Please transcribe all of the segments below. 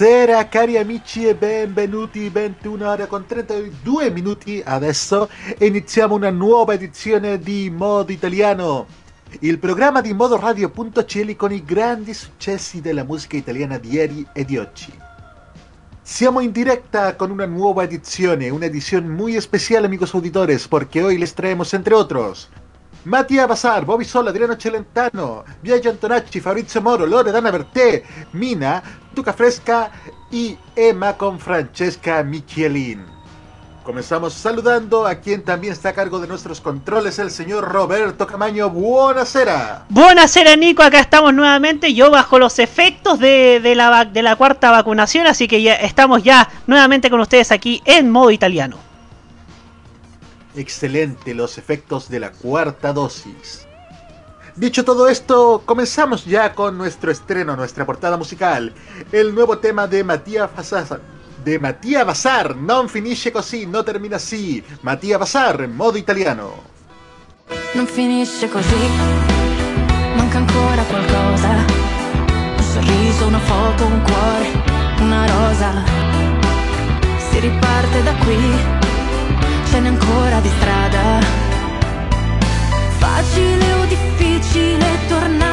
Buonasera cari amici e benvenuti, 21 ore con 32 minuti adesso iniziamo una nuova edizione di Modo Italiano, il programma di modoradio.cl con i grandi successi della musica italiana di ieri e di oggi. Siamo in diretta con una nuova edizione, una edición muy especial amigos auditores, porque hoy les traemos entre otros Mattia Basar, Bobby Sola, Adriano Celentano, Viaggio Antonacci, Fabrizio Moro, Loredana Berté, Mina, Tuca Fresca y Emma con Francesca Michelin. Comenzamos saludando a quien también está a cargo de nuestros controles, el señor Roberto Camaño. Buenasera. Buenasera, Nico. Acá estamos nuevamente. Yo bajo los efectos de, de, la, de la cuarta vacunación, así que ya estamos ya nuevamente con ustedes aquí en modo italiano. Excelente los efectos de la cuarta dosis. Dicho todo esto, comenzamos ya con nuestro estreno, nuestra portada musical. El nuevo tema de Matías Bazar. De Mattia Bazar, non finisce così, no termina así. Mattia Bazar, en modo italiano. Non finisce così, manca ancora qualcosa. Un sorriso, una foto, un cuore, una rosa. Si riparte da qui n'è ancora di strada. Facile o difficile tornare,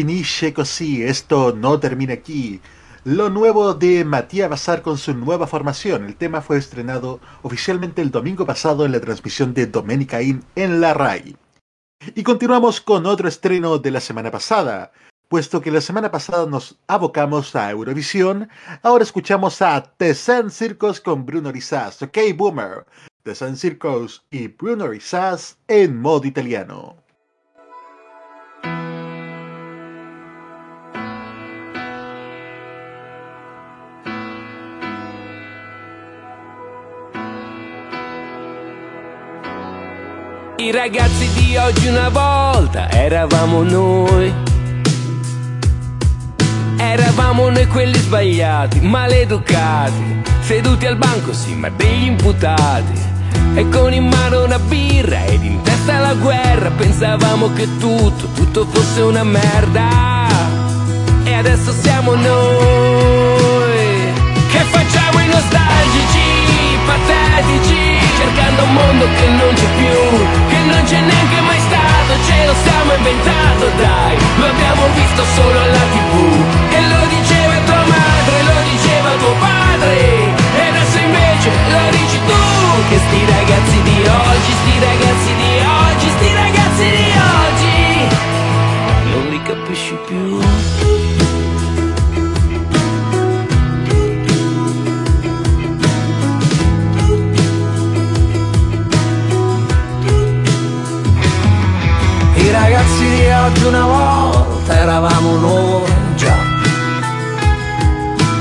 finisce così, esto no termina aquí. Lo nuevo de Matías Bazar con su nueva formación. El tema fue estrenado oficialmente el domingo pasado en la transmisión de Domenica In en la RAI. Y continuamos con otro estreno de la semana pasada. Puesto que la semana pasada nos abocamos a Eurovisión, ahora escuchamos a The Sun Circus con Bruno Rizas. Ok, Boomer. The Sun Circus y Bruno Rizas en modo italiano. I ragazzi di oggi una volta eravamo noi. Eravamo noi quelli sbagliati, maleducati, seduti al banco, sì, ma degli imputati. E con in mano una birra ed in testa la guerra, pensavamo che tutto, tutto fosse una merda. E adesso siamo noi, che facciamo i nostalgici, patetici cercando un mondo che non c'è più, non c'è neanche mai stato, ce lo siamo inventato, dai, lo abbiamo visto solo alla tv, e lo diceva tua madre, lo diceva tuo padre, e adesso invece lo dici tu, che sti ragazzi di oggi, sti ragazzi di oggi, sti ragazzi di oggi, non li capisci più. Ragazzi di oggi una volta eravamo noi già.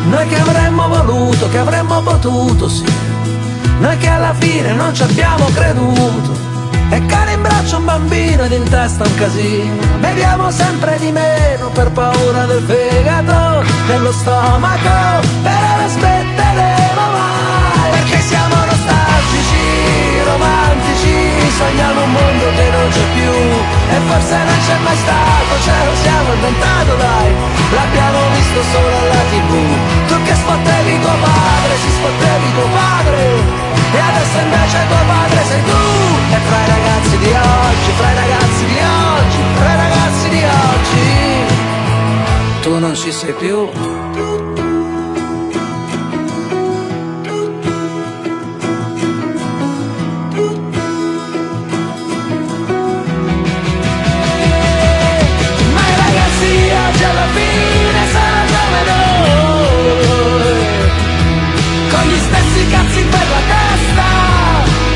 Noi che avremmo voluto, che avremmo potuto, sì. Noi che alla fine non ci abbiamo creduto. E cane in braccio un bambino ed in testa un casino. Beviamo sempre di meno per paura del fegato, dello stomaco, però sogniamo un mondo che non c'è più. E forse non c'è mai stato, ce lo siamo inventato dai. L'abbiamo visto solo alla tv Tu che spottevi tuo padre, si spottevi tuo padre. E adesso invece tuo padre sei tu. E fra i ragazzi di oggi, fra i ragazzi di oggi, fra i ragazzi di oggi Tu non ci sei più fine come noi. Con gli stessi cazzi per la testa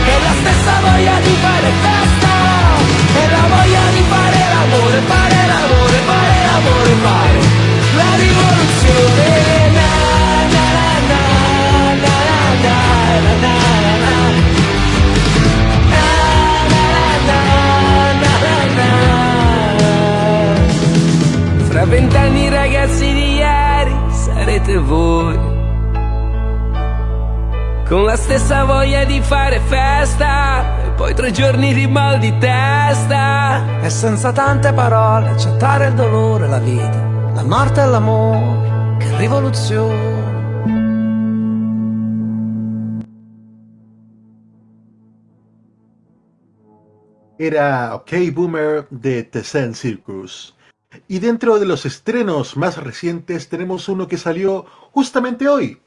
E la stessa voglia di fare festa E la voglia di fare l'amore, fare l'amore, fare l'amore, fare La rivoluzione Con la stessa voglia di fare festa E poi tre giorni di mal di testa E senza tante parole accettare il dolore, la vita, la morte e l'amore, che rivoluzione. Era OK Boomer de Tessen Circus. Y dentro de los estrenos más recientes tenemos uno que salió justamente hoy.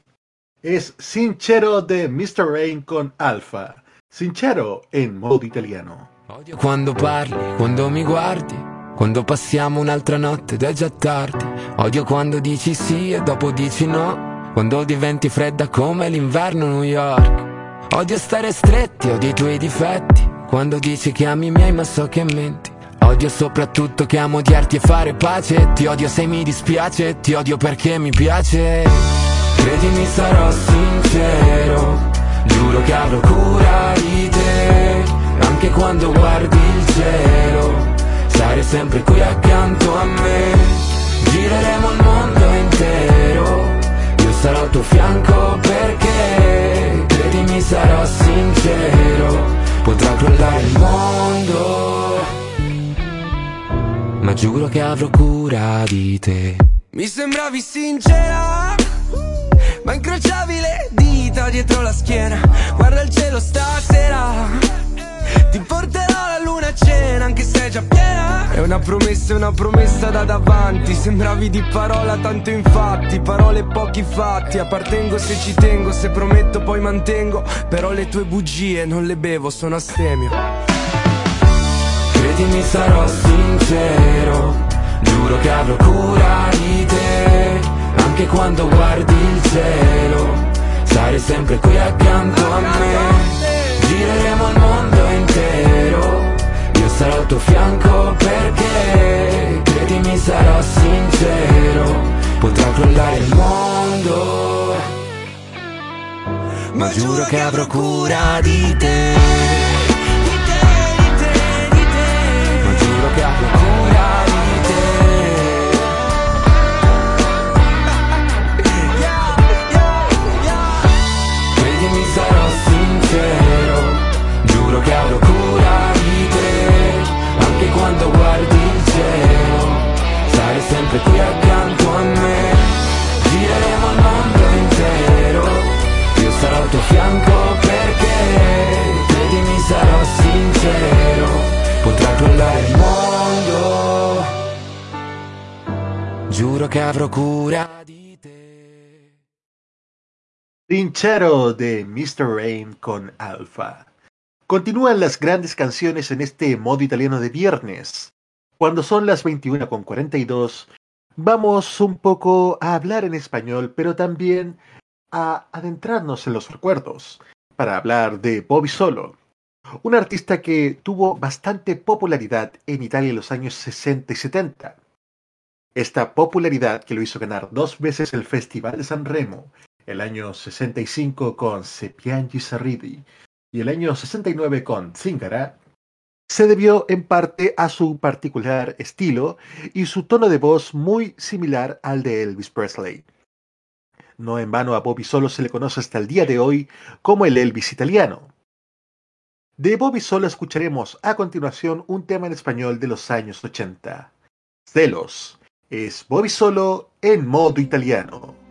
Es Sincero de Mr. Rain con Alpha. Sincero en modo italiano. Odio quando parli, quando mi guardi, quando passiamo un'altra notte ed è già tardi. Odio quando dici sì e dopo dici no, quando diventi fredda come l'inverno New York. Odio stare stretti, odio i tuoi difetti, quando dici che ami i miei ma so che menti. Odio soprattutto che amo odiarti e fare pace, ti odio se mi dispiace, ti odio perché mi piace. Credimi sarò sincero, giuro che avrò cura di te, anche quando guardi il cielo, sarai sempre qui accanto a me, gireremo il mondo intero, io sarò al tuo fianco perché, credimi sarò sincero, potrà crollare il mondo, ma giuro che avrò cura di te. Mi sembravi sincera Ma incrociavi le dita dietro la schiena. Guarda il cielo stasera. Ti porterò la luna a cena anche se è già piena. È una promessa, una promessa da davanti. Sembravi di parola tanto infatti. Parole pochi fatti. Appartengo se ci tengo Se prometto poi mantengo. Però le tue bugie non le bevo, sono astemio Credimi sarò sincero. Giuro che avrò cura di te Anche quando guardi il cielo Sarai sempre qui accanto a me. Gireremo il mondo intero sarò al tuo fianco perché credimi sarò sincero potrà crollare il mondo. Ma giuro che avrò cura di te sincero giuro che avrò cura di te anche quando guardi il cielo. Sarai sempre qui accanto a me. Gireremo il mondo intero. Io sarò al tuo fianco perché Credimi sarò sincero. Potrà crollare il mondo. Giuro che avrò cura di te Sincero de Mr. Rain con Alpha. Continúan las grandes canciones en este modo italiano de viernes. Cuando son las 21 con 42, vamos un poco a hablar en español, pero también a adentrarnos en los recuerdos, para hablar de Bobby Solo, un artista que tuvo bastante popularidad en Italia en los años 60 y 70. Esta popularidad que lo hizo ganar dos veces el Festival de San Remo, el año 65 con Se piangi Sarridi y el año 69 con Zingara, se debió en parte a su particular estilo y su tono de voz muy similar al de Elvis Presley. No en vano a Bobby Solo se le conoce hasta el día de hoy como el Elvis italiano. De Bobby Solo escucharemos a continuación un tema en español de los años 80. Celos. Es Bobby Solo en modo italiano.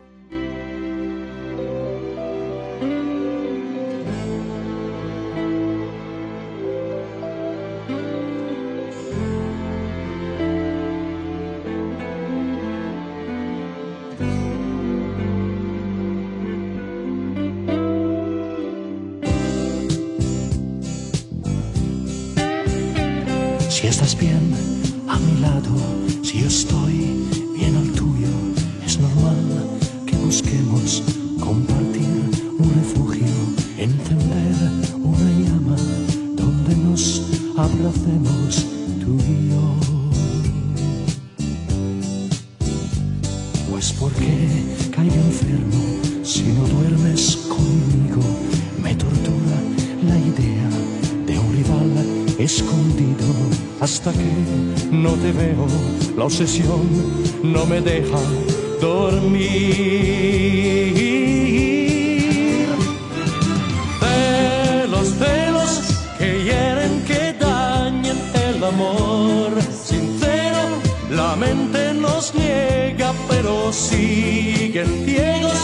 Obsesión no me deja dormir. Celos, celos que hieren, que dañen el amor. Sincero, la mente nos niega, pero siguen ciegos,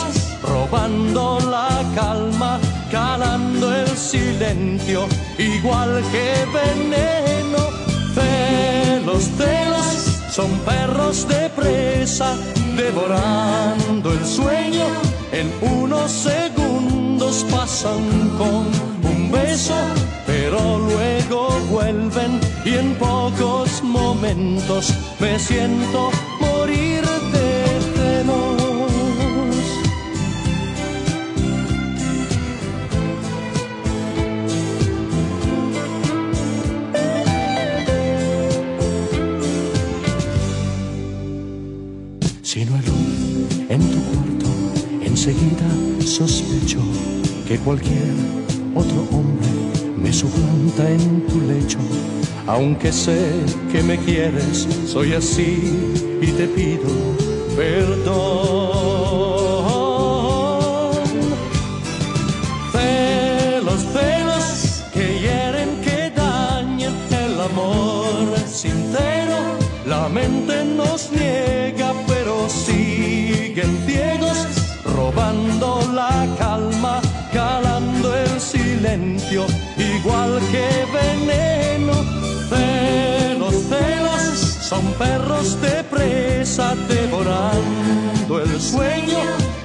robando la calma, calando el silencio, igual que veneno. Celos, celos, son perros de presa, devorando el sueño. En unos segundos pasan con un beso, pero luego vuelven y en pocos momentos me siento morir sospecho que cualquier otro hombre me suplanta en tu lecho. Aunque sé que me quieres, soy así y te pido perdón. Igual que veneno. Celos, celos Son perros de presa devorando el sueño.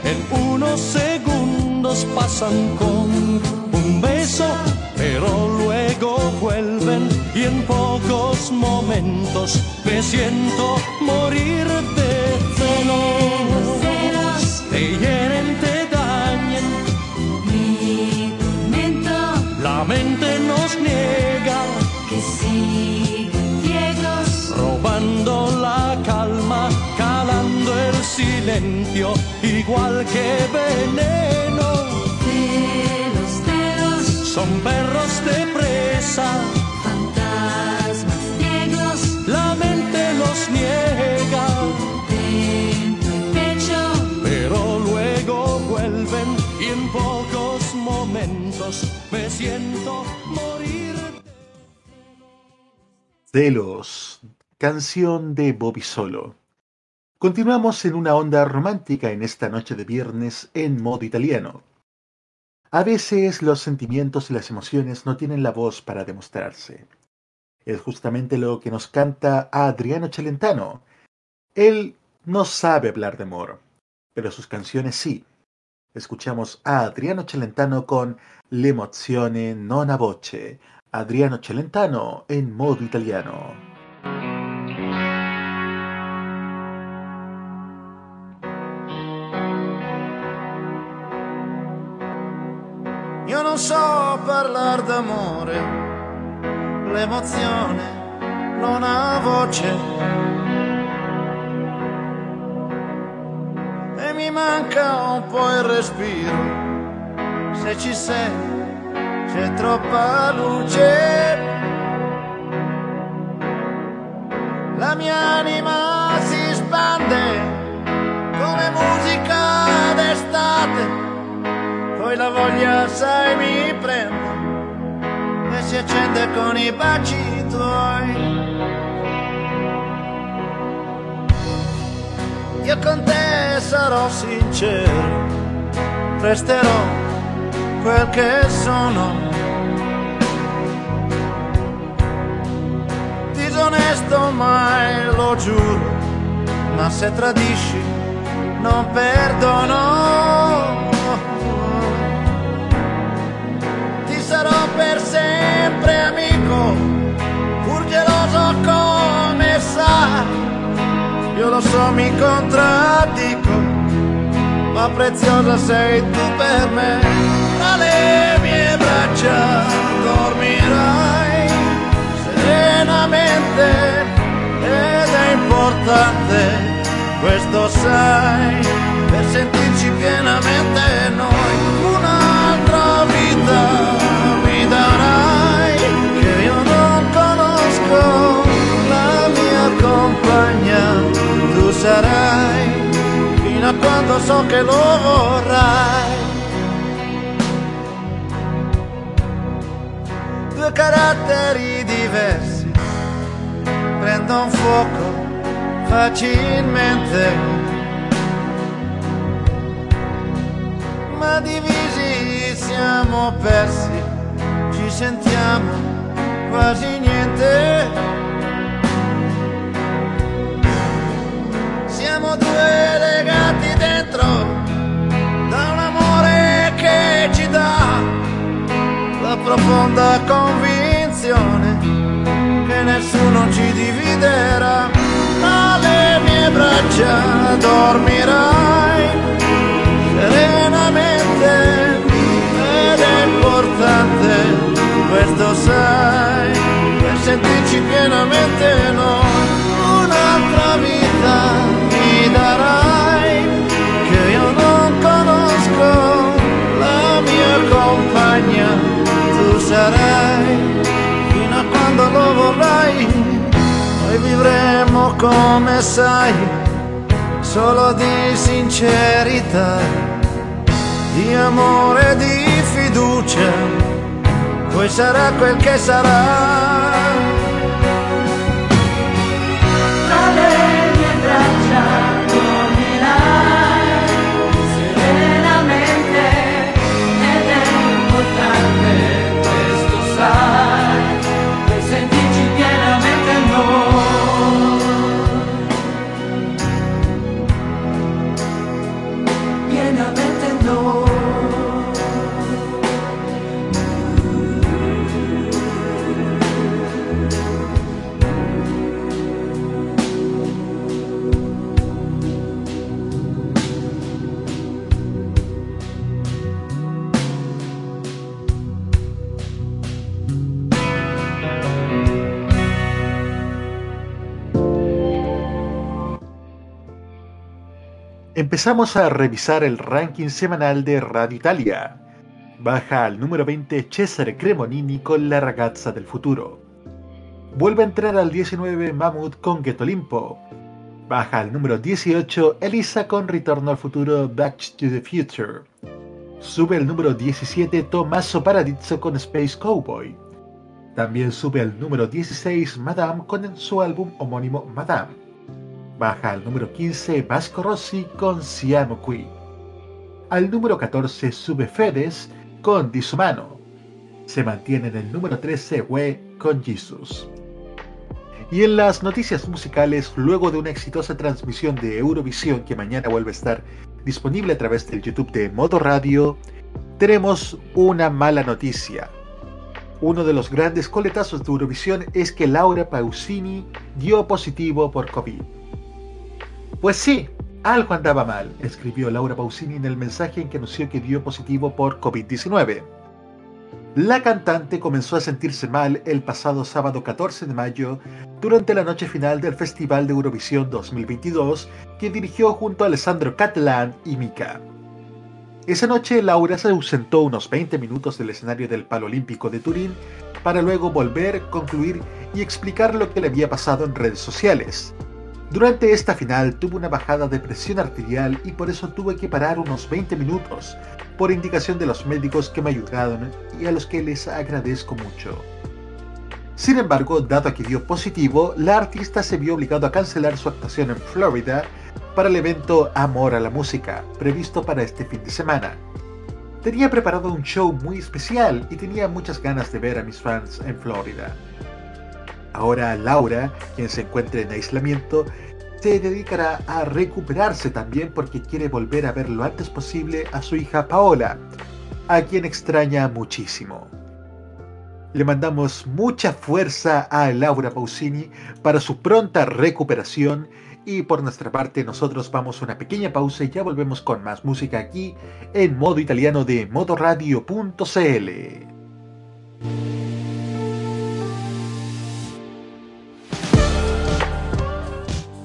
En unos segundos pasan con un beso, pero luego vuelven y en pocos momentos me siento silencio, igual que veneno. Celos, celos, Son perros de presa, fantasmas ciegos. la mente los niega, Dentro el pecho, pero luego vuelven y en pocos momentos me siento morir. Celos, canción de Bobby Solo. Continuamos en una onda romántica en esta noche de viernes en modo italiano. A veces los sentimientos y las emociones no tienen la voz para demostrarse. Es justamente lo que nos canta Adriano Celentano. Él no sabe hablar de amor, pero sus canciones sí. Escuchamos a Adriano Celentano con L'emozione non a voce. Adriano Celentano en modo italiano. Non so parlare d'amore, l'emozione non ha voce. E mi manca un po' il respiro, se ci sei c'è troppa luce. La mia anima poi la voglia sai mi prende e si accende con i baci tuoi. Io con te sarò sincero, resterò quel che sono. Disonesto mai lo giuro, ma se tradisci non perdono. Sarò per sempre amico, pur geloso come sai. Io lo so, mi contraddico, ma preziosa sei tu per me. Tra le mie braccia dormirai serenamente ed è importante, questo sai, per sentirci pienamente noi. Compagna tu sarai, fino a quando so che lo vorrai. Due caratteri diversi prendono fuoco facilmente ma divisi siamo persi, ci sentiamo quasi niente. Siamo due legati dentro da un amore che ci dà la profonda convinzione che nessuno ci dividerà. Tra le mie braccia dormirai serenamente ed è importante, questo sai, per sentirci pienamente noi, tu sarai, fino a quando lo vorrai, noi vivremo come sai solo di sincerità, di amore, di fiducia, poi sarà quel che sarà. Empezamos a revisar el ranking semanal de Radio Italia. Baja al número 20 Cesare Cremonini con La ragazza del futuro. Vuelve a entrar al 19 Mammoth con Get Olimpo. Baja al número 18 Elisa con Retorno al futuro Back to the Future. Sube al número 17 Tommaso Paradiso con Space Cowboy. También sube al número 16 Madame con su álbum homónimo Madame. Baja al número 15 Vasco Rossi con Siamo Qui. Al número 14 sube Fedes con Disumano. Se mantiene en el número 13 We con Jesus. Y en las noticias musicales, luego de una exitosa transmisión de Eurovisión que mañana vuelve a estar disponible a través del YouTube de Modo Radio, tenemos una mala noticia. Uno de los grandes coletazos de Eurovisión es que Laura Pausini dio positivo por COVID. Pues sí, algo andaba mal, escribió Laura Pausini en el mensaje en que anunció que dio positivo por COVID-19. La cantante comenzó a sentirse mal el pasado sábado 14 de mayo durante la noche final del Festival de Eurovisión 2022 que dirigió junto a Alessandro Catalán y Mika. Esa noche Laura se ausentó unos 20 minutos del escenario del Palo Olímpico de Turín para luego volver, concluir y explicar lo que le había pasado en redes sociales. Durante esta final tuvo una bajada de presión arterial y por eso tuve que parar unos 20 minutos, por indicación de los médicos que me ayudaron y a los que les agradezco mucho. Sin embargo, dado que dio positivo, la artista se vio obligado a cancelar su actuación en Florida para el evento Amor a la Música, previsto para este fin de semana. Tenía preparado un show muy especial y tenía muchas ganas de ver a mis fans en Florida. Ahora Laura, quien se encuentra en aislamiento, se dedicará a recuperarse también porque quiere volver a ver lo antes posible a su hija Paola, a quien extraña muchísimo. Le mandamos mucha fuerza a Laura Pausini para su pronta recuperación y por nuestra parte nosotros vamos a una pequeña pausa y ya volvemos con más música aquí en modo italiano de modoradio.cl.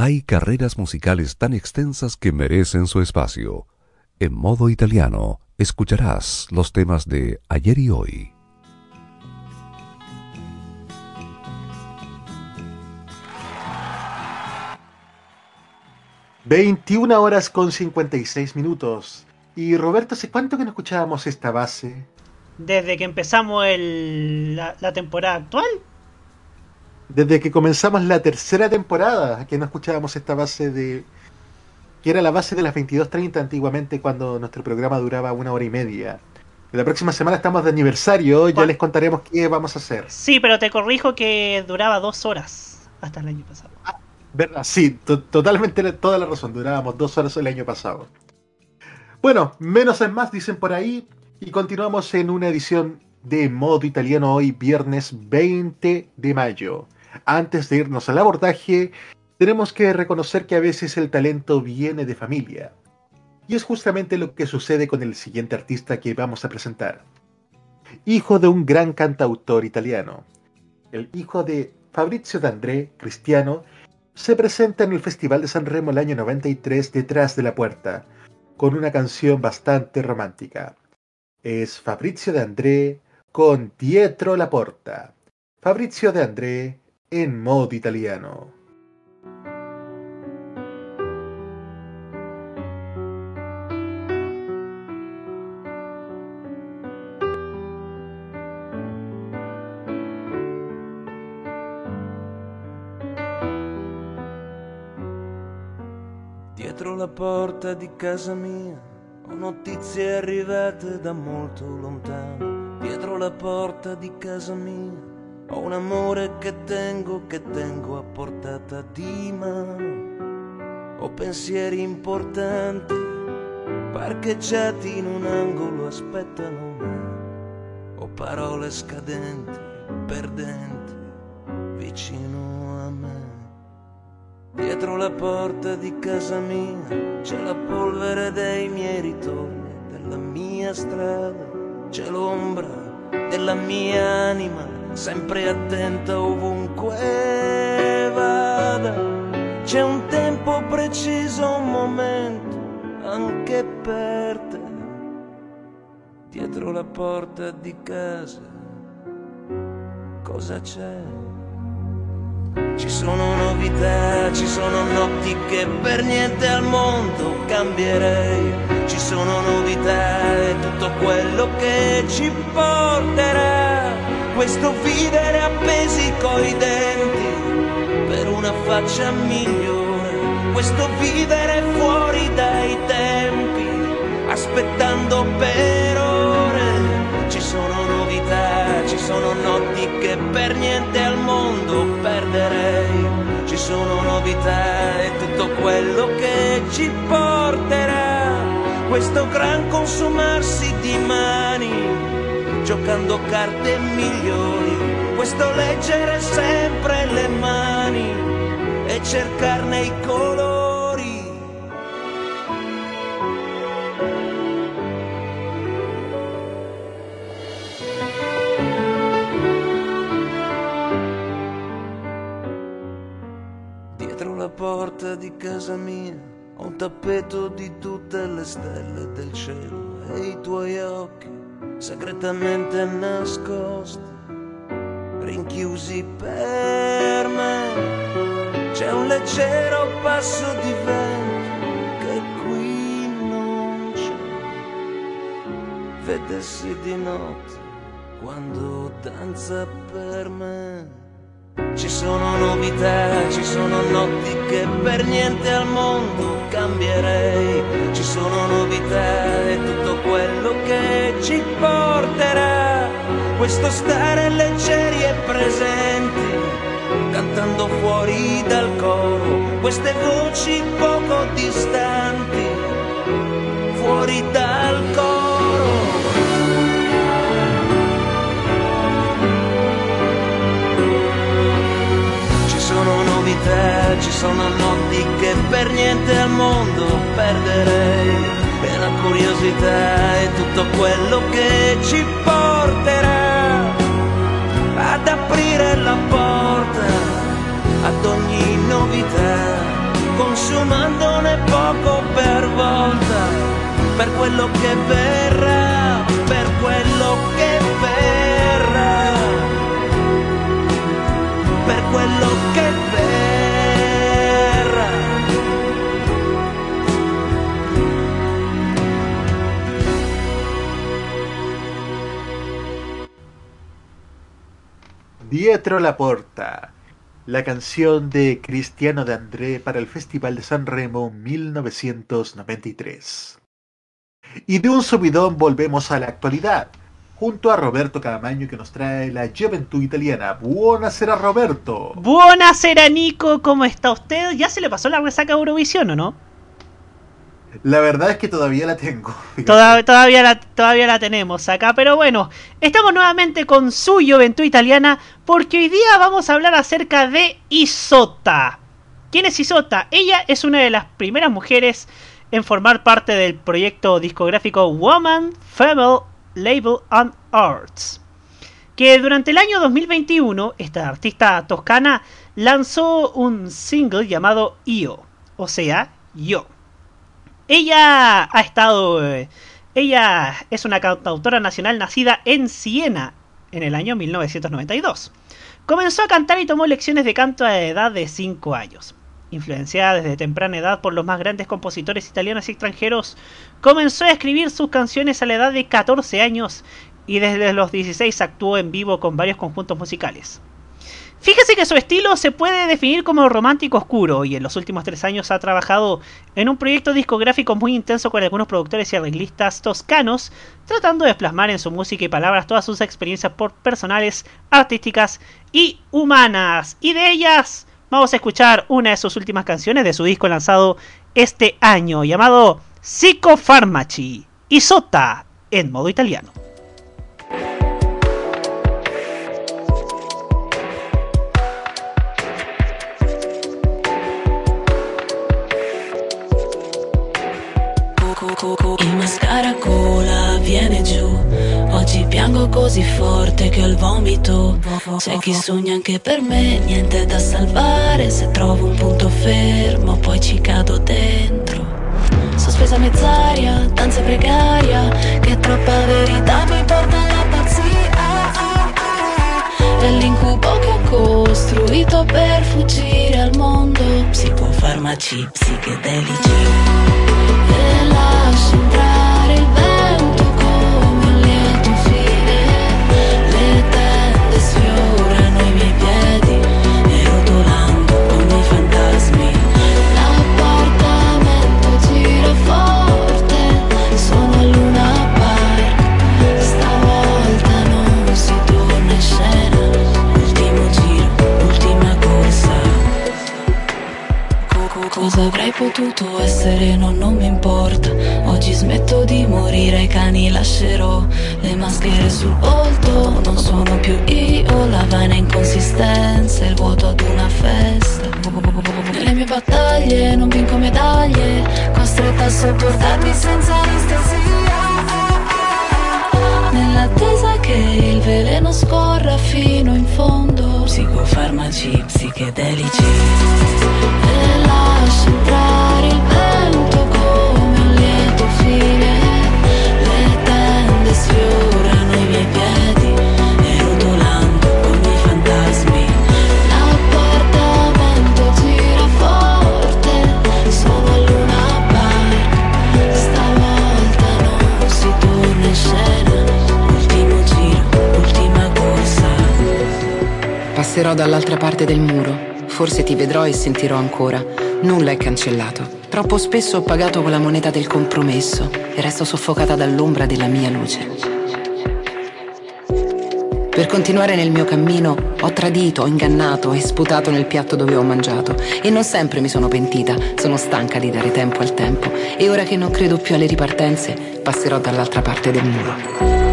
Hay carreras musicales tan extensas que merecen su espacio. En modo italiano, escucharás los temas de ayer y hoy. ...21 horas con 56 minutos. Y Roberto, ¿hace cuánto que no escuchábamos esta base? Desde que empezamos el, la, la temporada actual. Desde que comenzamos la tercera temporada, que no escuchábamos esta base de... Que era la base de las 22.30 antiguamente cuando nuestro programa duraba una hora y media. La próxima semana estamos de aniversario, ya les contaremos qué vamos a hacer. Sí, pero te corrijo que duraba dos horas hasta el año pasado. ¿Verdad? Sí, to- totalmente toda la razón. Durábamos dos horas el año pasado. Bueno, menos es más, dicen por ahí. Y continuamos en una edición de modo italiano hoy, viernes 20 de mayo. Antes de irnos al abordaje, tenemos que reconocer que a veces el talento viene de familia. Y es justamente lo que sucede con el siguiente artista que vamos a presentar. Hijo de un gran cantautor italiano. El hijo de Fabrizio D'André, cristiano, se presenta en el Festival de San Remo el año 93 detrás de la puerta, con una canción bastante romántica. Es Fabrizio De André con Dietro la Porta. Fabrizio De André en modo italiano. Dietro la porta di casa mia ho notizie arrivate da molto lontano. Dietro la porta di casa mia ho un amore che tengo, che tengo a portata di mano. Ho pensieri importanti parcheggiati in un angolo aspettano me. Ho parole scadenti, perdenti, vicino a me. Dietro la porta di casa mia c'è la polvere dei miei ritorni, della mia strada, c'è l'ombra della mia anima, sempre attenta ovunque vada. C'è un tempo preciso, un momento anche per te. Dietro la porta di casa cosa c'è? Ci sono novità, ci sono notti che per niente al mondo cambierei. Ci sono novità e tutto quello che ci porterà. Questo vivere appesi coi denti per una faccia migliore. Questo vivere fuori dai tempi, aspettando per ore. Ci sono novità, ci sono notti che per niente al mondo perderei. Ci sono novità e tutto quello che ci porterà. Questo gran consumarsi di mani, giocando carte migliori. Questo leggere sempre le mani e cercarne i colori. Dietro la porta di casa mia ho un tappeto di tutte le stelle del cielo e i tuoi occhi segretamente nascosti, rinchiusi per me. C'è un leggero passo di vento che qui non c'è. Vedessi di notte quando danza per me. Ci sono novità, ci sono notti che per niente al mondo cambierei. Ci sono novità e tutto quello che ci porterà. Questo stare leggeri e presenti, cantando fuori dal coro. Queste voci poco distanti, fuori dal coro. Novità, ci sono notti che per niente al mondo perderei. E la curiosità è tutto quello che ci porterà ad aprire la porta ad ogni novità, consumandone poco per volta. per quello che verrà, per quello che verrà, per quello che verrà. Dietro la Porta, la canción de Cristiano de André para el Festival de San Remo 1993. Y de un subidón volvemos a la actualidad, junto a Roberto Cadamaño que nos trae la Juventud Italiana. Buonasera Roberto. Buonasera Nico, ¿cómo está usted? ¿Ya se le pasó la resaca a Eurovisión o no? La verdad es que todavía la tengo. Toda- todavía, la, todavía la tenemos acá, pero bueno, estamos nuevamente con su Juventud Italiana porque hoy día vamos a hablar acerca de Isota. ¿Quién es Isota? Ella es una de las primeras mujeres en formar parte del proyecto discográfico Woman, Female, Label and Arts. Que durante el año 2021, esta artista toscana lanzó un single llamado Io, o sea, Yo. Ella ha estado. eh, ella es una cantautora nacional nacida en Siena en el año 1992. Comenzó a cantar y tomó lecciones de canto a la edad de 5 años. Influenciada desde temprana edad por los más grandes compositores italianos y extranjeros, comenzó a escribir sus canciones a la edad de 14 años y desde los 16 actuó en vivo con varios conjuntos musicales. Fíjese que su estilo se puede definir como romántico oscuro y en los últimos tres años ha trabajado en un proyecto discográfico muy intenso con algunos productores y arreglistas toscanos, tratando de plasmar en su música y palabras todas sus experiencias por personales, artísticas y humanas. Y de ellas vamos a escuchar una de sus últimas canciones de su disco lanzado este año, llamado Psicofarmaci, Isota, en modo italiano. Il mascaracola viene giù. Oggi piango così forte che ho il vomito. C'è chi sogna anche per me, niente da salvare. Se trovo un punto fermo, poi ci cado dentro. Sospesa mezz'aria, danza precaria. Psicofarmaci, psichedelici. E lascio entrare il vento potuto essere? No, non mi importa. Oggi smetto di morire, ai cani lascerò le maschere sul volto. Non sono più io, la vana inconsistenza, il vuoto ad una festa. Nelle mie battaglie non vinco medaglie, costretta a sopportarmi senza anestesia. Nell'attesa che il veleno scorra fino in fondo. Psicofarmaci, psichedelici. E lascio entrare il vento Passerò dall'altra parte del muro. Forse ti vedrò e sentirò ancora. Nulla è cancellato. Troppo spesso ho pagato con la moneta del compromesso e resto soffocata dall'ombra della mia luce. Per continuare nel mio cammino ho tradito, ho ingannato e sputato nel piatto dove ho mangiato e non sempre mi sono pentita, sono stanca di dare tempo al tempo e ora che non credo più alle ripartenze passerò dall'altra parte del muro.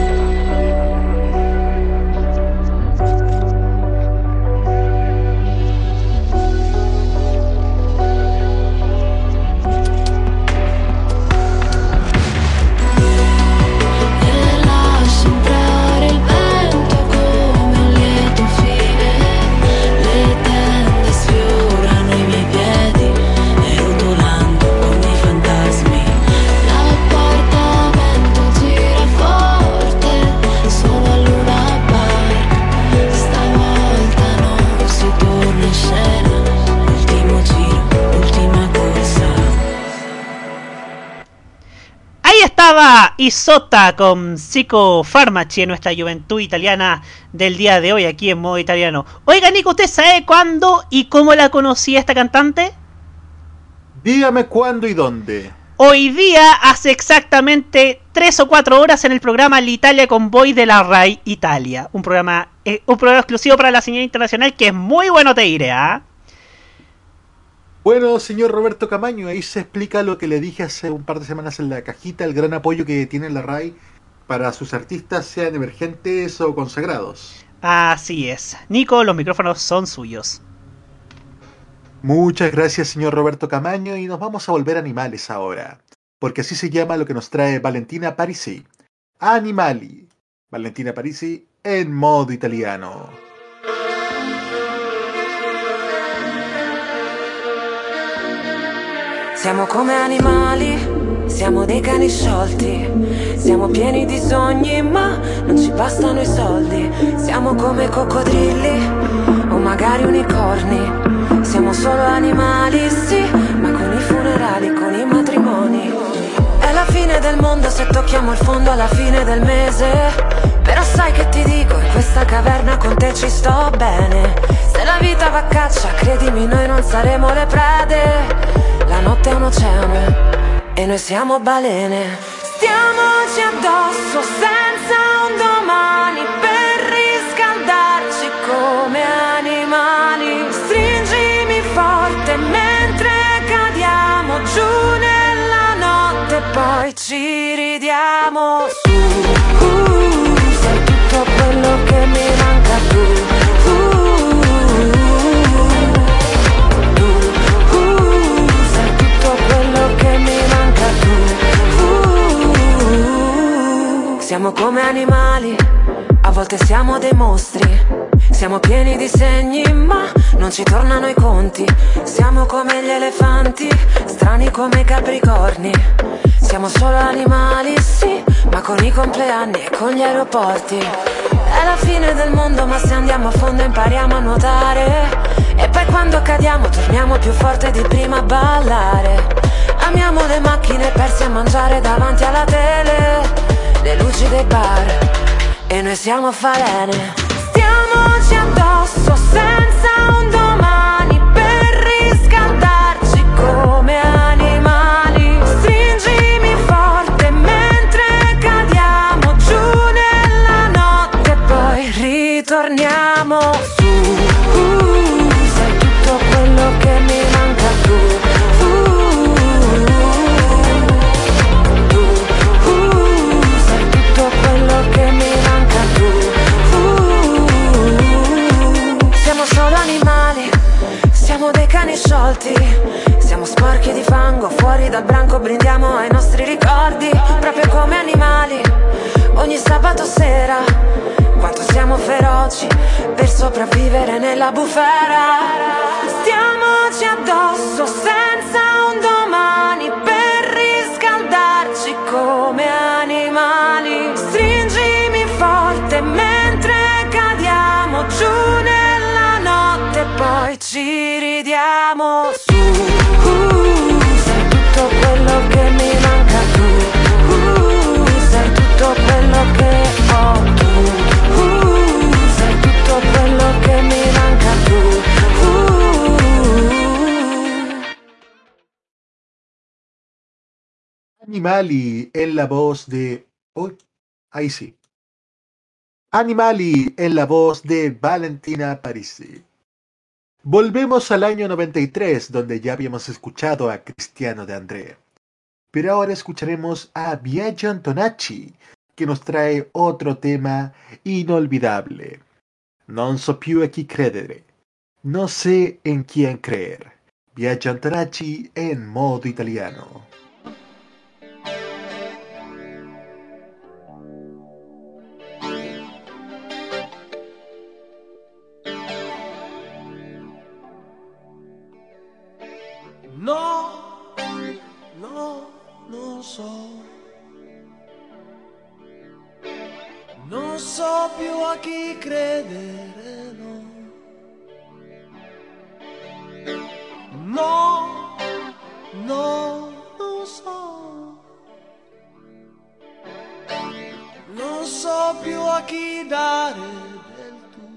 Isota con Psicofarmaci en nuestra juventud italiana del día de hoy aquí en modo italiano. Oiga, Nico, ¿usted sabe cuándo y cómo la conocía esta cantante? Dígame cuándo y dónde. Hoy día, hace exactamente 3 o 4 horas en el programa L'Italia Convoy de la RAI Italia. Un programa, eh, un programa exclusivo para la señal internacional que es muy bueno, te diré, ¿ah? Bueno, señor Roberto Camaño, ahí se explica lo que le dije hace un par de semanas en la cajita, el gran apoyo que tiene la RAI para sus artistas, sean emergentes o consagrados. Así es. Nico, los micrófonos son suyos. Muchas gracias, señor Roberto Camaño, y nos vamos a volver animales ahora, porque así se llama lo que nos trae Valentina Parisi. Animali. Valentina Parisi en modo italiano. Siamo come animali, siamo dei cani sciolti, siamo pieni di sogni ma non ci bastano i soldi, siamo come coccodrilli o magari unicorni, siamo solo animali sì, ma con i funerali, con i matrimoni. La fine del mondo se tocchiamo il fondo alla fine del mese. Però sai che ti dico, in questa caverna con te ci sto bene. Se la vita va a caccia, credimi, noi non saremo le prede. La notte è un oceano e noi siamo balene. Stiamoci addosso senza ci ridiamo su. Uh, sei tutto quello che mi manca tu. Siamo come animali, a volte siamo dei mostri. Siamo pieni di segni, ma non ci tornano i conti. Siamo come gli elefanti, strani come i capricorni. Siamo solo animali, sì, ma con i compleanni e con gli aeroporti. È la fine del mondo, ma se andiamo a fondo impariamo a nuotare. E poi quando cadiamo torniamo più forte di prima a ballare. Amiamo le macchine perse a mangiare davanti alla tele, le luci dei bar. E noi siamo falene. Stiamoci addosso senza amor. Animali en la voz de... Ahí sí. Animali en la voz de Valentina Parisi. Volvemos al año 93, donde ya habíamos escuchado a Cristiano de André. Pero ahora escucharemos a Biagio Antonacci, que nos trae otro tema inolvidable. Non so più a chi credere. No sé en quién creer. Biagio Antonacci en modo italiano. so più a chi credere, no. No, no, non so. Non so più a chi dare del tuo.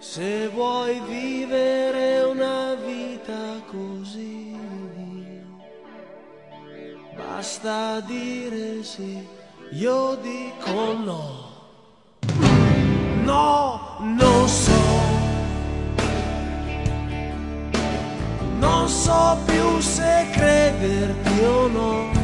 Se vuoi vivere una vita così, basta dire sì io dico no. No, non so. Non so più se crederti o no.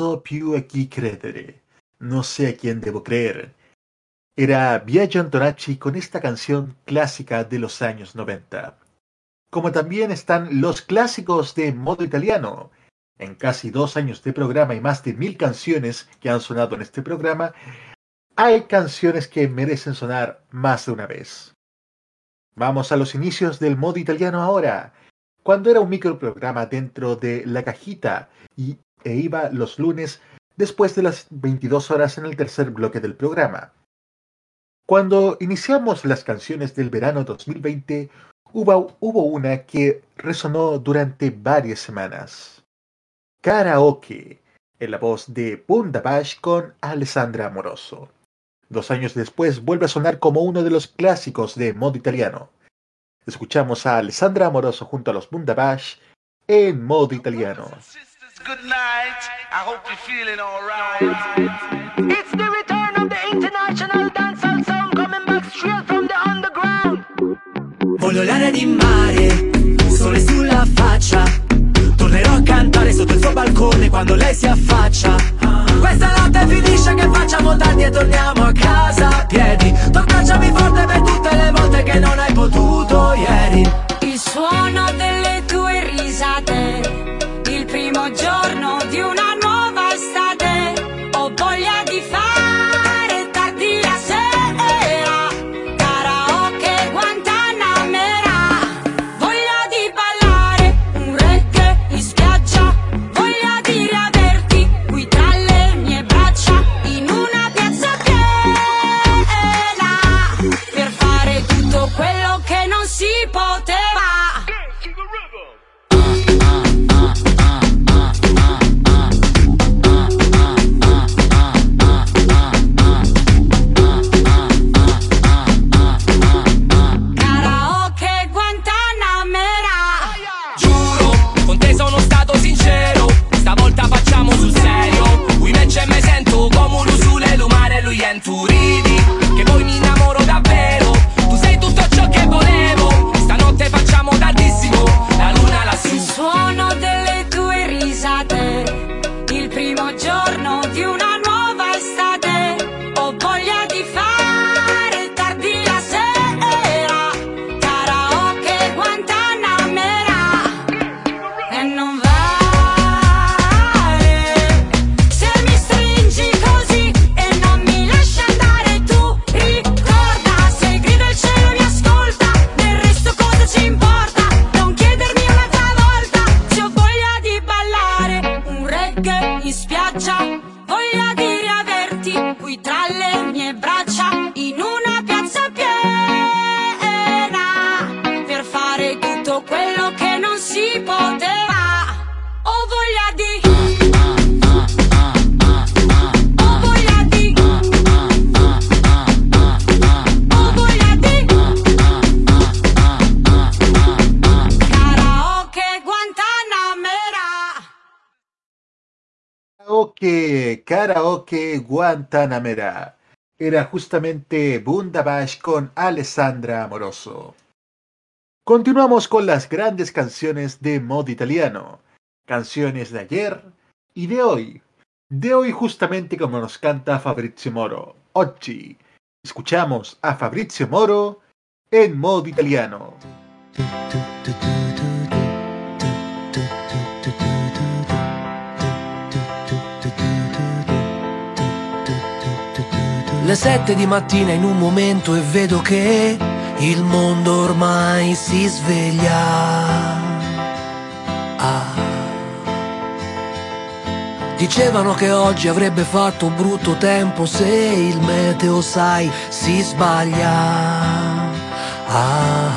Non so più a chi credere. No sé a quién debo creer. Era Biagio Antonacci con esta canción clásica de los años 90. Como también están los clásicos de modo italiano. En casi dos años de programa y más de mil canciones que han sonado en este programa, hay canciones que merecen sonar más de una vez. Vamos a los inicios del modo italiano ahora, cuando era un microprograma dentro de La Cajita y, e iba los lunes después de las 22 horas en el tercer bloque del programa. Cuando iniciamos las canciones del verano 2020, hubo, una que resonó durante varias semanas. Karaoke, en la voz de Bunda Bash con Alessandra Amoroso. Dos años después vuelve a sonar como uno de los clásicos de modo italiano. Escuchamos a Alessandra Amoroso junto a los Bunda Bash en modo italiano. Good night. I hope you're feeling alright. It's the return of the international dancehall sound coming back straight from the underground. Voglio l'aria di mare, sole sulla faccia. Tornerò a cantare sotto il suo balcone quando lei si affaccia. Questa notte finisce che facciamo tardi e torniamo a casa a piedi Toccacciami forte per tutte le volte che non hai potuto ieri Il suono delle tue risate, Guantanamera. Era justamente Bundabash con Alessandra Amoroso. Continuamos con las grandes canciones de modo italiano. Canciones de ayer y de hoy. De hoy justamente como nos canta Fabrizio Moro. Oggi. Escuchamos a Fabrizio Moro en modo italiano. Le sette di mattina in un momento e vedo che il mondo ormai si sveglia. Ah. Dicevano che oggi avrebbe fatto brutto tempo se il meteo, sai, si sbaglia. Ah.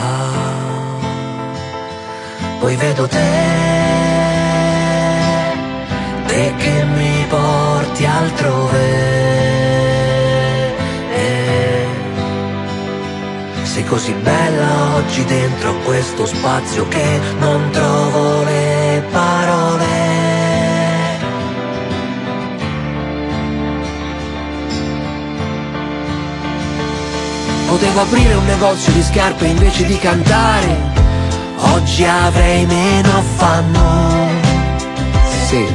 Poi vedo te, te che mi porti altrove. Sei così bella oggi dentro questo spazio che non trovo le parole. Potevo aprire un negozio di scarpe invece di cantare. Oggi avrei meno affanno. Sì.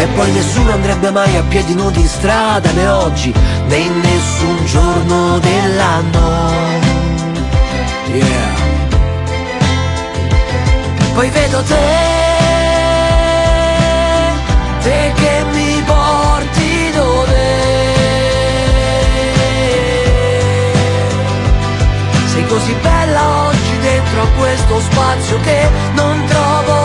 E poi nessuno andrebbe mai a piedi nudi in strada né oggi né in nessun giorno dell'anno. Yeah. Poi vedo te, te che mi porti dove sei così bella oggi dentro a questo spazio che non trovo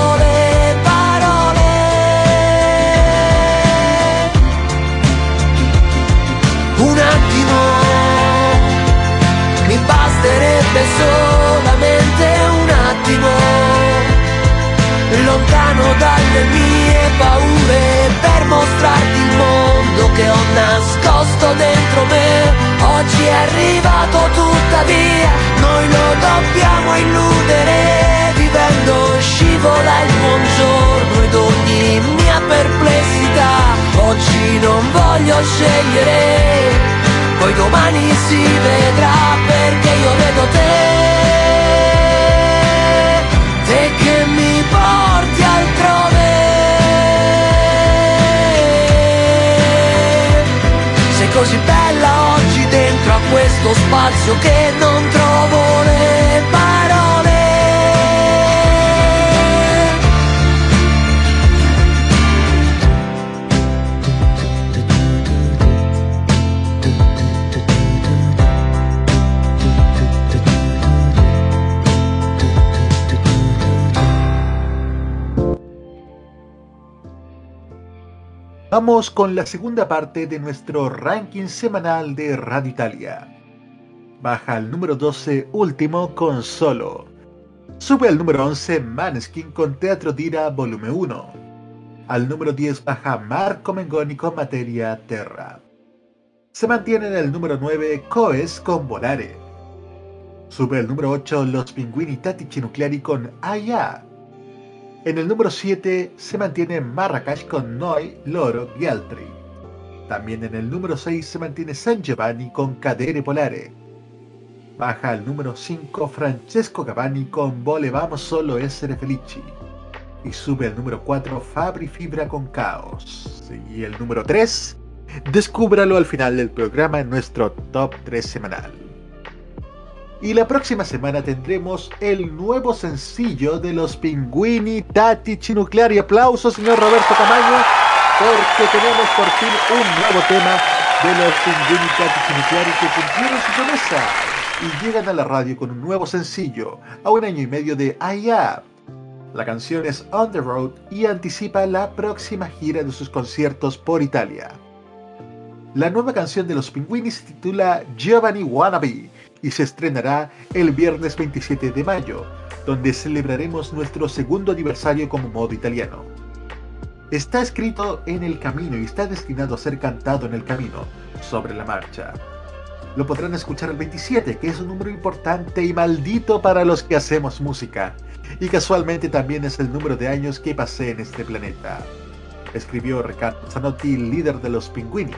lontano dalle mie paure per mostrarti il mondo che ho nascosto dentro me. Oggi è arrivato tuttavia, noi lo dobbiamo illudere, vivendo scivola il buongiorno ed ogni mia perplessità. Oggi non voglio scegliere, poi domani si vedrà perché io vedo te, così bella oggi dentro a questo spazio che non trovo le parole Vamos con la segunda parte de nuestro ranking semanal de Radio Italia. Baja al número 12 último con Solo. Sube al número 11 Maneskin con Teatro Dira Volumen 1. Al número 10 baja Marco Mengoni con Materia Terra. Se mantiene en el número 9 Coes con Volare. Sube al número 8 Los Pinguini Tattici Nucleari con Aya. En el número 7 se mantiene Marrakech con Noi, Loro y Altri. También en el número 6 se mantiene San Giovanni con Cadere Polare. Baja al número 5 Francesco Cavani con Volevamo solo essere felici. Y sube al número 4 Fabri Fibra con Caos. Y el número 3, descúbralo al final del programa en nuestro top 3 semanal. Y la próxima semana tendremos el nuevo sencillo de los Pinguini Tattici Nucleari. Aplausos, señor Roberto Camaño, porque tenemos por fin un nuevo tema de los Pinguini Tattici Nucleari que cumplieron su promesa y llegan a la radio con un nuevo sencillo a un año y medio de IA. La canción es On the Road y anticipa la próxima gira de sus conciertos por Italia. La nueva canción de los Pinguini se titula Giovanni Wannabe y se estrenará el viernes 27 de mayo, donde celebraremos nuestro segundo aniversario como modo italiano. Está escrito en el camino y está destinado a ser cantado en el camino, sobre la marcha. Lo podrán escuchar el 27, que es un número importante y maldito para los que hacemos música, y casualmente también es el número de años que pasé en este planeta. Escribió Riccardo Zanotti, líder de los Pinguini.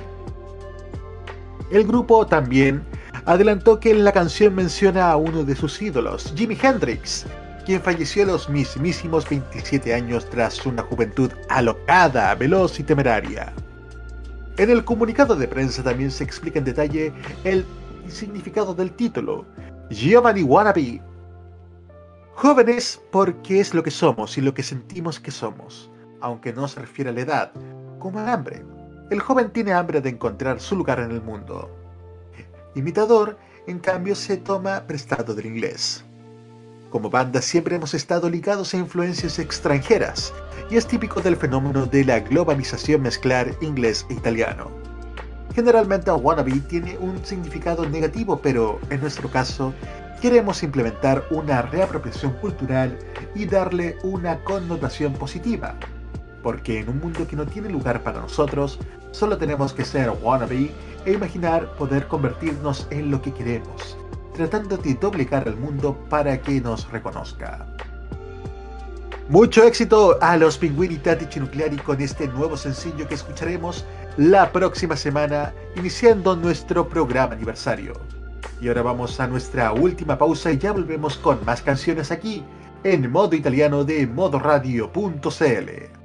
El grupo también adelantó que la canción menciona a uno de sus ídolos, Jimi Hendrix, quien falleció a los mismísimos 27 años tras una juventud alocada, veloz y temeraria. En el comunicado de prensa también se explica en detalle el significado del título, Giovanni Wannabe. Jóvenes porque es lo que somos y lo que sentimos que somos, aunque no se refiere a la edad, como al hambre. El joven tiene hambre de encontrar su lugar en el mundo. Imitador, en cambio, se toma prestado del inglés. Como banda siempre hemos estado ligados a influencias extranjeras, y es típico del fenómeno de la globalización mezclar inglés e italiano. Generalmente wannabe tiene un significado negativo, pero en nuestro caso queremos implementar una reapropiación cultural y darle una connotación positiva. Porque en un mundo que no tiene lugar para nosotros, solo tenemos que ser wannabe e imaginar poder convertirnos en lo que queremos, tratando de doblegar al mundo para que nos reconozca. Mucho éxito a los Pinguini Tattici Nucleari con este nuevo sencillo que escucharemos la próxima semana, iniciando nuestro programa aniversario. Y ahora vamos a nuestra última pausa y ya volvemos con más canciones aquí, en modo italiano de modoradio.cl.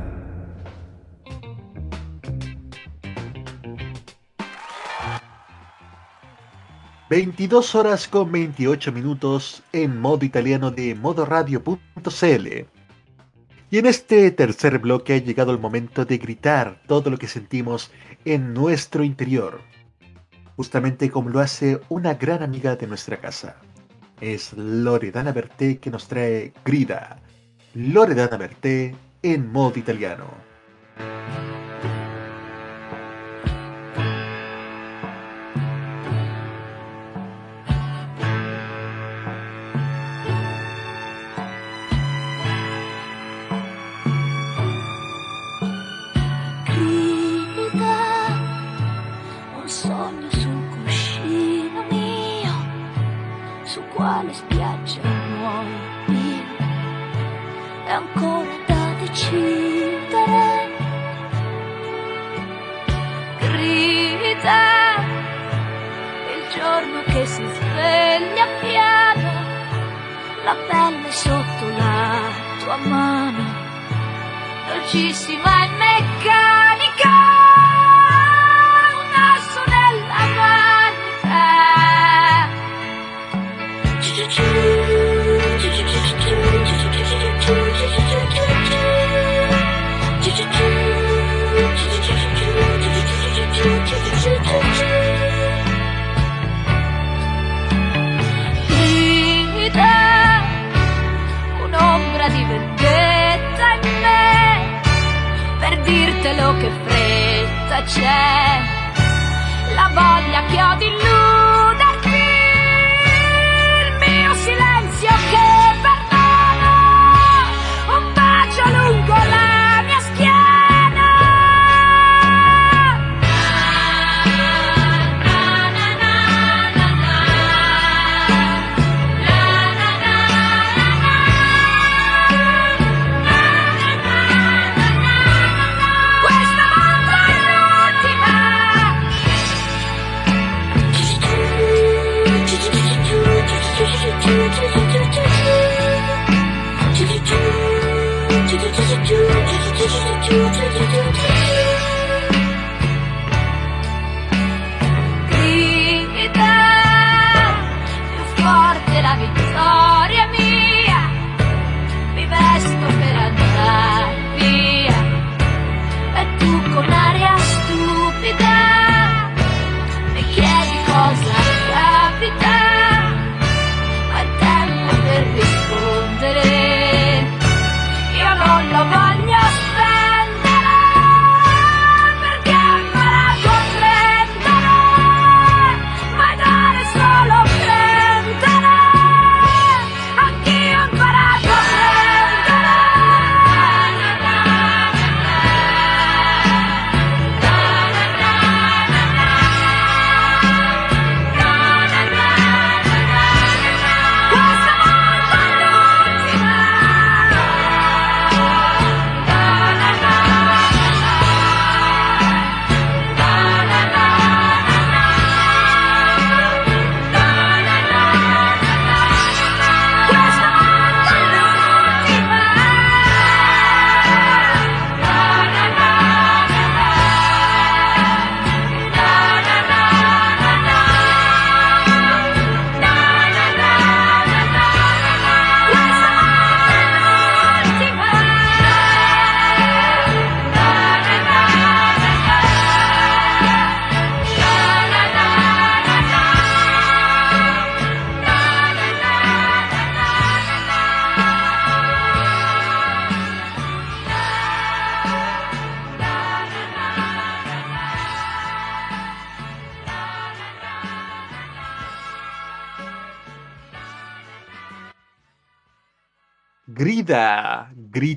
...22 horas con 28 minutos... ...en modo italiano de modoradio.cl... Y en este tercer bloque ha llegado el momento de gritar todo lo que sentimos en nuestro interior. Justamente como lo hace una gran amiga de nuestra casa. Es Loredana Berté que nos trae Grida. Loredana Berté en modo italiano. Sogno sul cuscino mio su quale spiaggia nuovi è ancora da decidere. Grida il giorno che si sveglia piano la pelle sotto la tua mano dolcissima e meccanica, dirtelo che fretta c'è. La voglia che ho di illuderti il mio silenzio che perdona. Un bacio lungo la 啾啾啾啾啾啾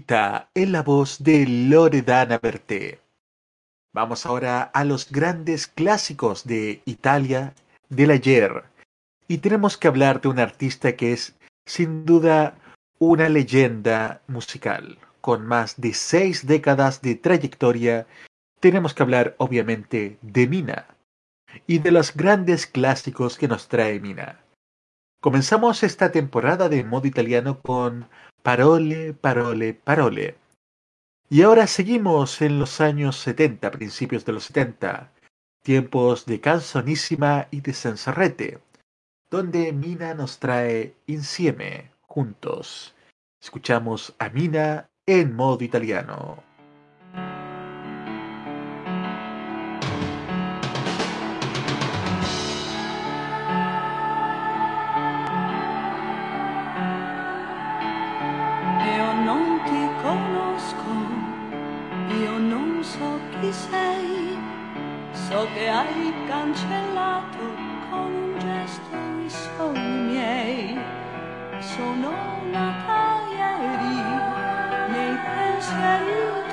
En la voz de Loredana Berté. Vamos ahora a los grandes clásicos de Italia del ayer. Y tenemos que hablar de un artista que es, sin duda, una leyenda musical. Con más de seis décadas de trayectoria, tenemos que hablar obviamente de Mina y de los grandes clásicos que nos trae Mina. Comenzamos esta temporada de modo italiano con Parole, Parole, Parole. Y ahora seguimos en los años 70, principios de los 70, tiempos de Canzonísima y de Sensarrete, donde Mina nos trae Insieme, juntos. Escuchamos a Mina en modo italiano. So che hai cancellato con un gesto i sogni miei. Sono nata ieri nei pensieri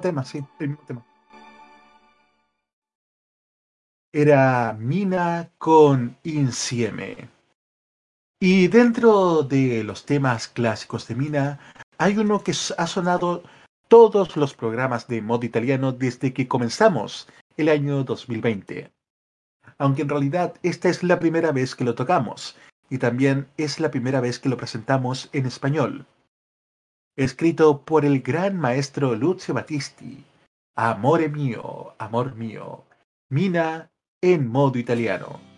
tema, sí, el mismo tema. Era Mina con Insieme. Y dentro de los temas clásicos de Mina, hay uno que ha sonado todos los programas de modo italiano desde que comenzamos el año 2020. Aunque en realidad esta es la primera vez que lo tocamos y también es la primera vez que lo presentamos en español escrito por el gran maestro Lucio Battisti, Amore mio, amor mío, Mina en modo italiano.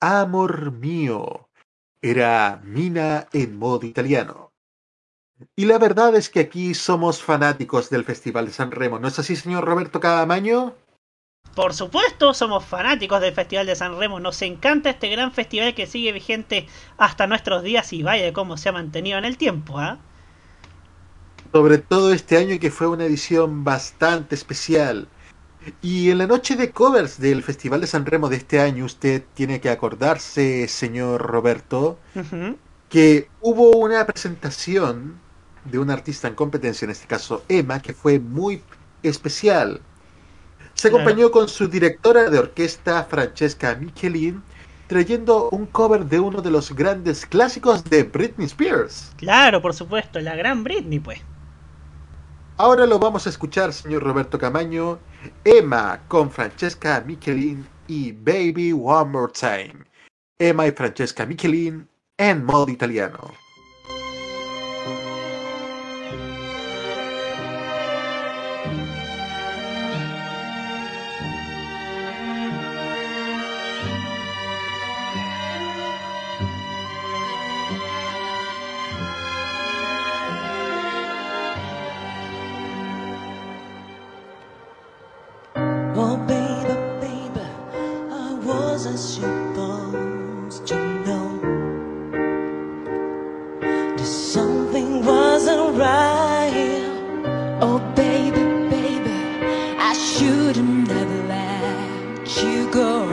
Amor mío. Era Mina en modo italiano. Y la verdad es que aquí somos fanáticos del Festival de San Remo, ¿no es así, señor Roberto Cadamaño? Por supuesto, somos fanáticos del Festival de San Remo. Nos encanta este gran festival que sigue vigente hasta nuestros días y vaya cómo se ha mantenido en el tiempo, ¿ah? Sobre todo este año que fue una edición bastante especial. Y en la noche de covers del Festival de San Remo de este año, usted tiene que acordarse, señor Roberto, que hubo una presentación de un artista en competencia, en este caso Emma, que fue muy especial. Se Claro. acompañó con su directora de orquesta, Francesca Michelin, trayendo un cover de uno de los grandes clásicos de Britney Spears. Claro, por supuesto, la gran Britney, pues. Ahora lo vamos a escuchar, señor Roberto Camaño, Emma con Francesca Michelin y Baby One More Time. Emma y Francesca Michelin en modo italiano. Wasn't supposed to know that something wasn't right. Oh, baby, baby, I should have never let you go.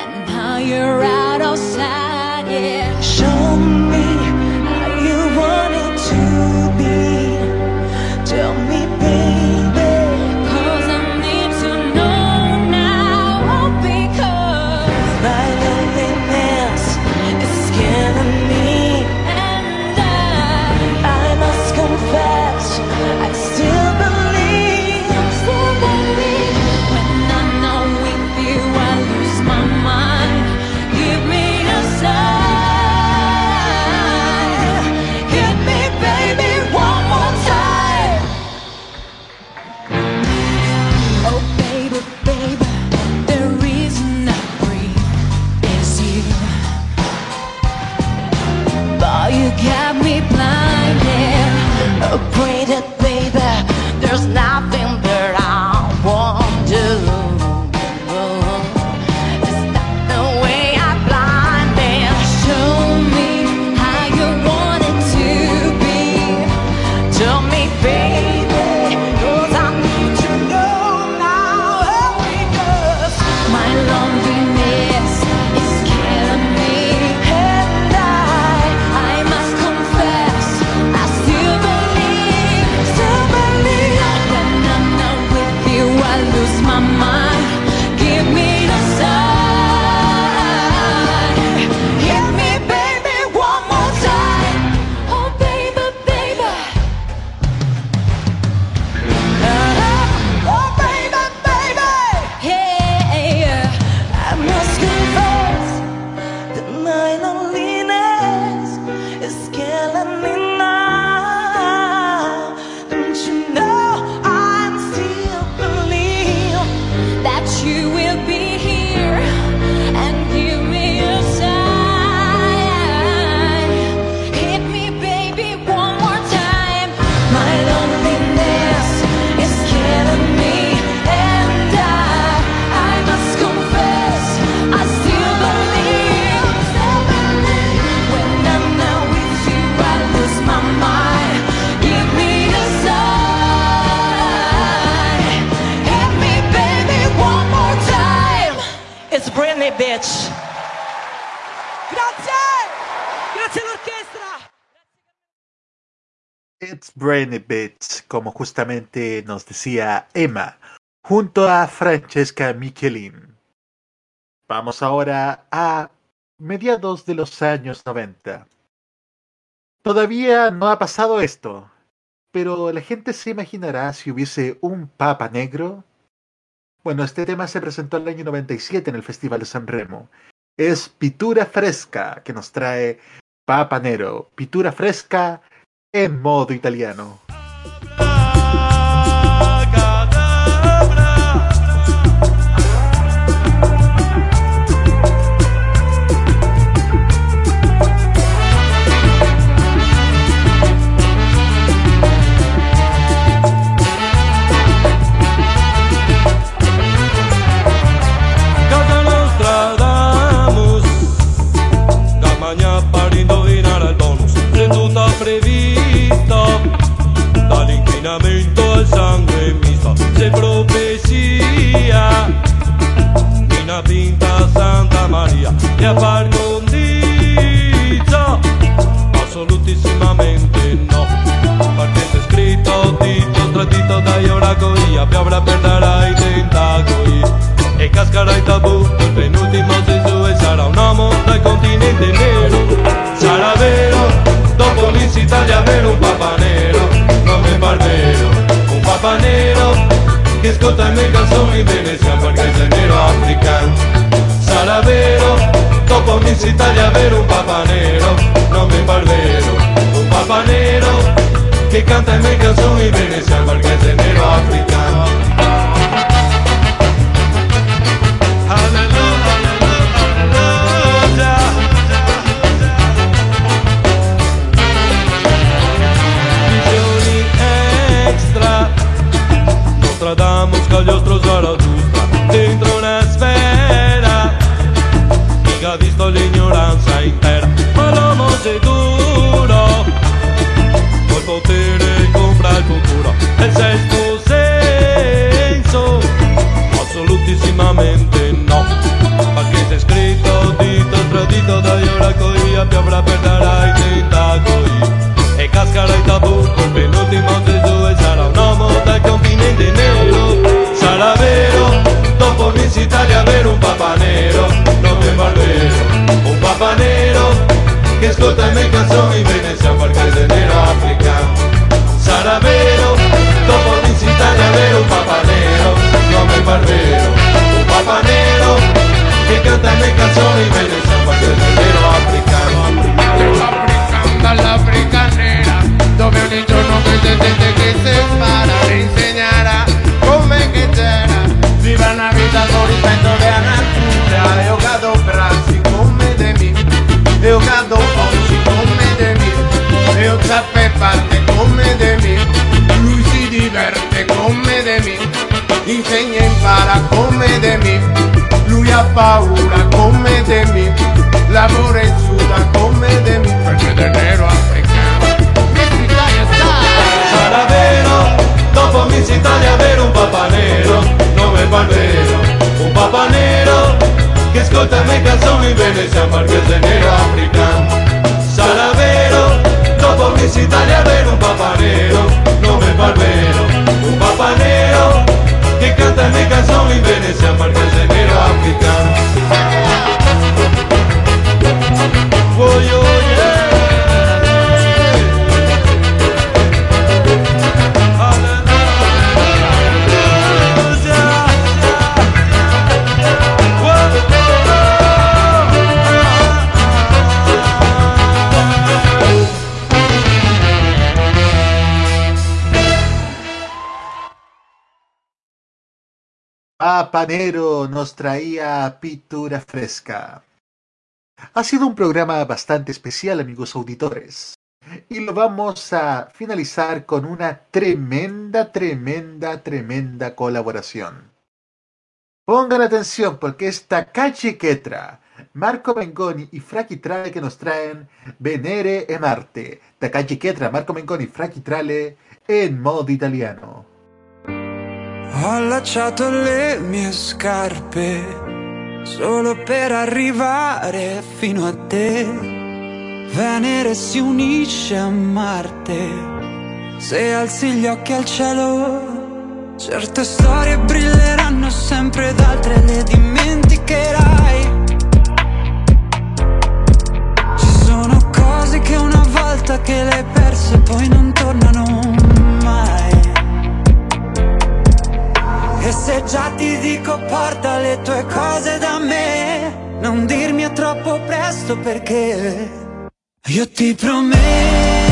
And now you're out como justamente nos decía Emma, junto a Francesca Michelin. Vamos ahora a mediados de los años 90. Todavía no ha pasado esto, pero la gente se imaginará si hubiese un Papa Negro. Bueno, este tema se presentó en el año 97 en el Festival de San Remo. Es Pitura Fresca que nos trae Papa Nero, Pitura Fresca en modo italiano. Papa Nero nos traía pintura fresca. Ha sido un programa bastante especial, amigos auditores. Y lo vamos a finalizar con una tremenda, tremenda, tremenda colaboración. Pongan atención porque esta Cachi Quetra, Marco Mengoni y Fraki Trale que nos traen Venere e Marte. Takachi Ketra, Marco Mengoni, Fraki Trale en modo italiano. Ho allacciato le mie scarpe solo per arrivare fino a te. Venere si unisce a Marte. Se alzi gli occhi al cielo, certe storie brilleranno sempre ed altre le dimenticherai. Ci sono cose che una volta che le hai perse poi non tornano mai. E se già ti dico porta le tue cose da me, non dirmi è troppo presto perché io ti prometto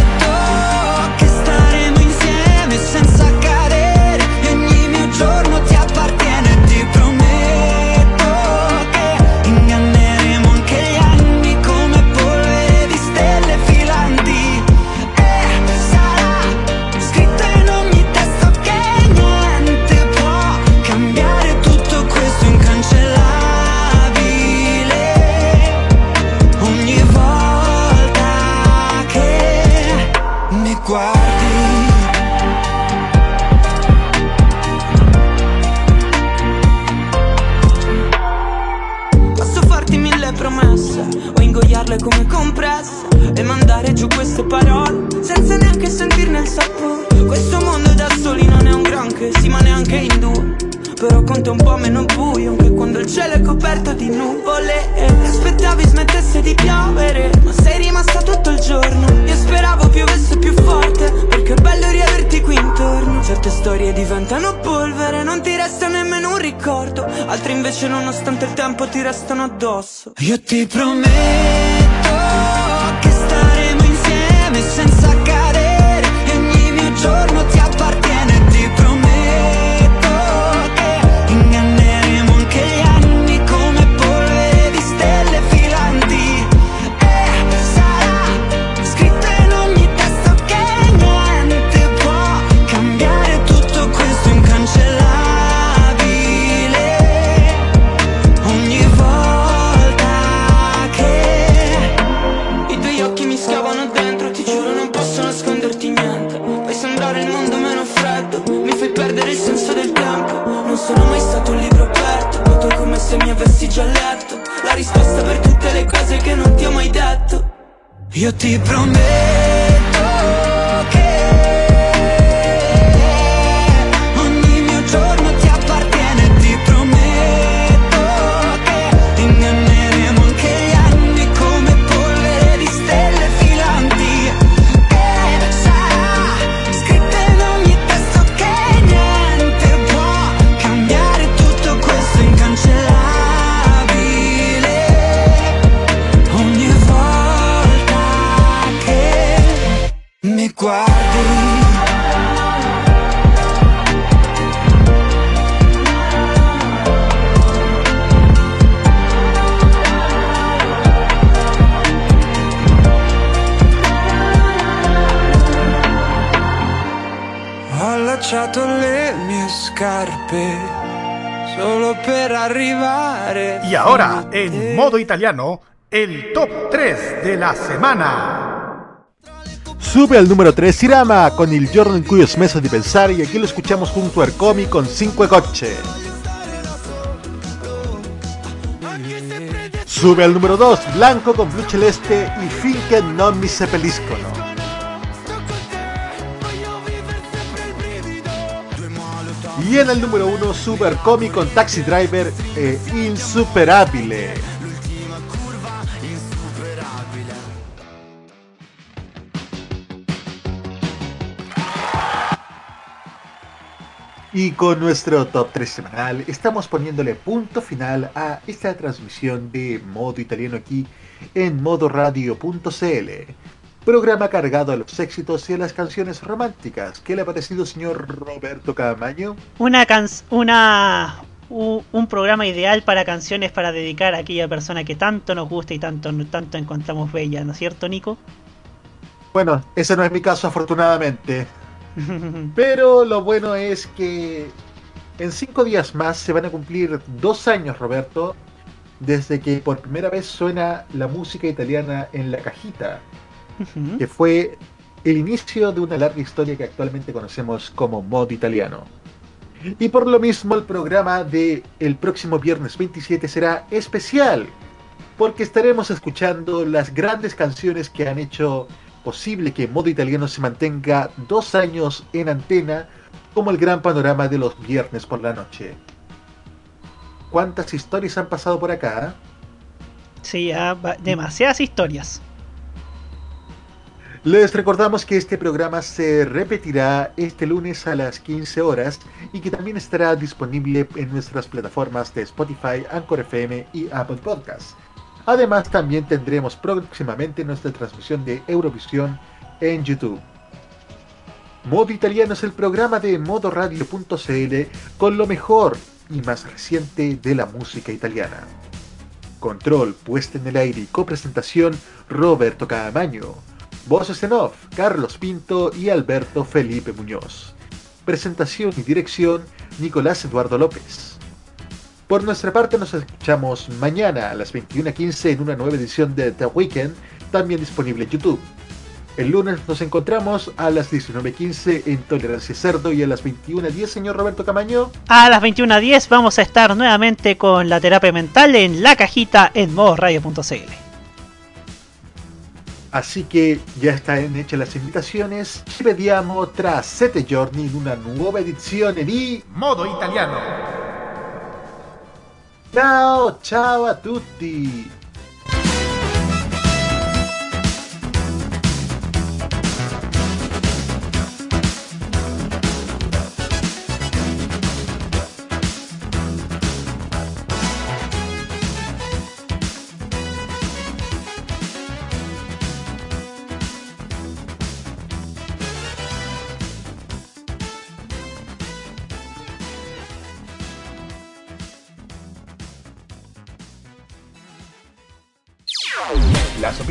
queste parole senza neanche sentirne il sapore. Questo mondo da soli non è un granché, sì ma neanche in due. Però conta un po' meno buio anche quando il cielo è coperto di nuvole. E aspettavi smettesse di piovere, ma sei rimasta tutto il giorno. Io speravo piovesse più forte, perché è bello riaverti qui intorno. Certe storie diventano polvere, non ti resta nemmeno un ricordo. Altre invece, nonostante il tempo, ti restano addosso. Io ti prometto senza cadere. E ogni mio giorno ti Io ti prometto en modo italiano, el top 3 de la semana. Sube al número 3 Irama con il giorno in cui ho smesso di pensare y aquí lo escuchamos junto a Ercomi con 5 gocce. Sube al número 2 Blanco con Blu Celeste y Finché non mi seppelliscono. Y en el número 1 Super Comi con Taxi Driver e Insuperabile. Y con nuestro top 3 semanal estamos poniéndole punto final a esta transmisión de modo italiano aquí en modoradio.cl. Programa cargado a los éxitos y a las canciones románticas. ¿Qué le ha parecido, señor Roberto Camaño? Una can una u- un programa ideal para canciones para dedicar a aquella persona que tanto nos gusta y tanto tanto encontramos bella, ¿no es cierto, Nico? Bueno, ese no es mi caso, afortunadamente. Pero lo bueno es que en cinco días más se van a cumplir dos años, Roberto, desde que por primera vez suena la música italiana en la cajita, que fue el inicio de una larga historia que actualmente conocemos como mod italiano. Y por lo mismo el programa de el próximo viernes 27 será especial, porque estaremos escuchando las grandes canciones que han hecho posible que modo italiano se mantenga dos años en antena como el gran panorama de los viernes por la noche. ¿Cuántas historias han pasado por acá? Sí, demasiadas historias. Les recordamos que este programa se repetirá este lunes a las 15 horas y que también estará disponible en nuestras plataformas de Spotify, Anchor FM y Apple Podcasts. Además, también tendremos próximamente nuestra transmisión de Eurovisión en YouTube. Modo Italiano es el programa de modoradio.cl con lo mejor y más reciente de la música italiana. Control, puesta en el aire y copresentación, Roberto Caamaño. Voces en off, Carlos Pinto y Alberto Felipe Muñoz. Presentación y dirección, Nicolás Eduardo López. Por nuestra parte nos escuchamos mañana a las 21.15 en una nueva edición de The Weekend, también disponible en YouTube. El lunes nos encontramos a las 19.15 en Tolerancia Cerdo y a las 21.10, señor Roberto Camaño. A las 21.10 vamos a estar nuevamente con la terapia mental en la cajita en modoradio.cl. Así que ya están hechas las invitaciones. Ci vediamo tra sette giorni in una nuova edizione di Modo italiano. Ciao, ciao a tutti!